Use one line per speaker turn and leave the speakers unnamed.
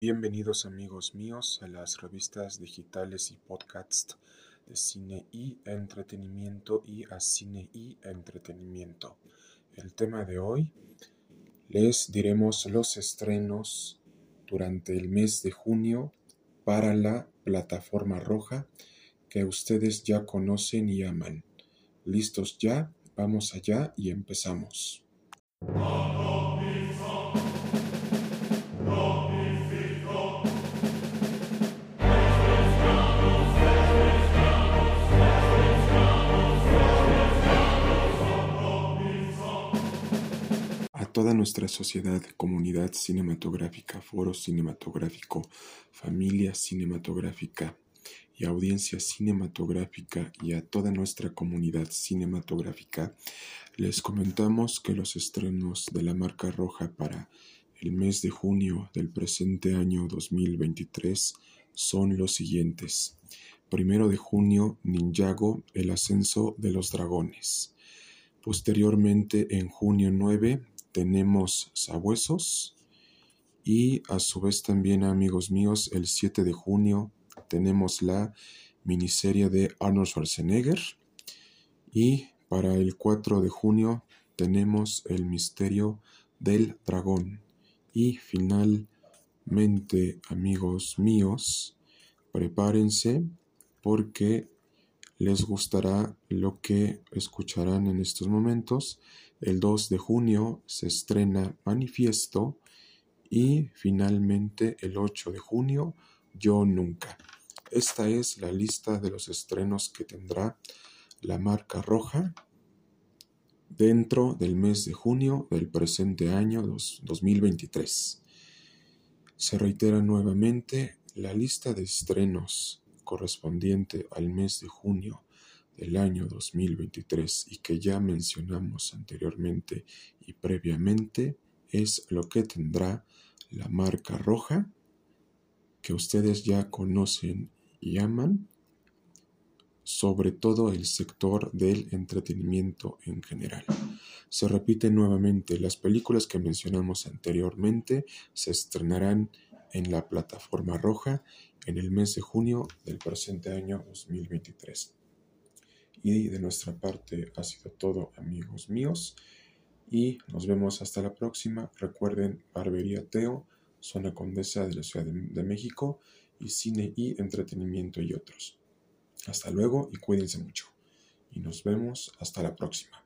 Bienvenidos amigos míos a las revistas digitales y podcasts de cine y entretenimiento y a cine y entretenimiento. El tema de hoy les diremos los estrenos durante el mes de junio para la plataforma roja que ustedes ya conocen y aman. ¿Listos ya? Vamos allá y empezamos. Toda nuestra sociedad, comunidad cinematográfica, foro cinematográfico, familia cinematográfica, y audiencia cinematográfica y a toda nuestra comunidad cinematográfica, les comentamos que los estrenos de la marca roja para el mes de junio del presente año 2023 son los siguientes. Primero de junio, Ninjago, el ascenso de los dragones. Posteriormente, en junio 9, tenemos Sabuesos. Y a su vez también, amigos míos, el 7 de junio tenemos la miniserie de Arnold Schwarzenegger y para el 4 de junio tenemos el misterio del dragón y finalmente amigos míos prepárense porque les gustará lo que escucharán en estos momentos. El 2 de junio se estrena Manifiesto y finalmente el 8 de junio Yo Nunca. Esta es la lista de los estrenos que tendrá la marca roja dentro del mes de junio del presente año 2023. Se reitera nuevamente la lista de estrenos correspondiente al mes de junio del año 2023 y que ya mencionamos anteriormente y previamente es lo que tendrá la marca roja que ustedes ya conocen y aman, sobre todo el sector del entretenimiento en general. Se repite nuevamente, las películas que mencionamos anteriormente se estrenarán en la plataforma roja en el mes de junio del presente año 2023. Y de nuestra parte ha sido todo amigos míos y nos vemos hasta la próxima. Recuerden Barbería Teo, zona condesa de la Ciudad de México y cine y entretenimiento y otros. Hasta luego y cuídense mucho. Y nos vemos hasta la próxima.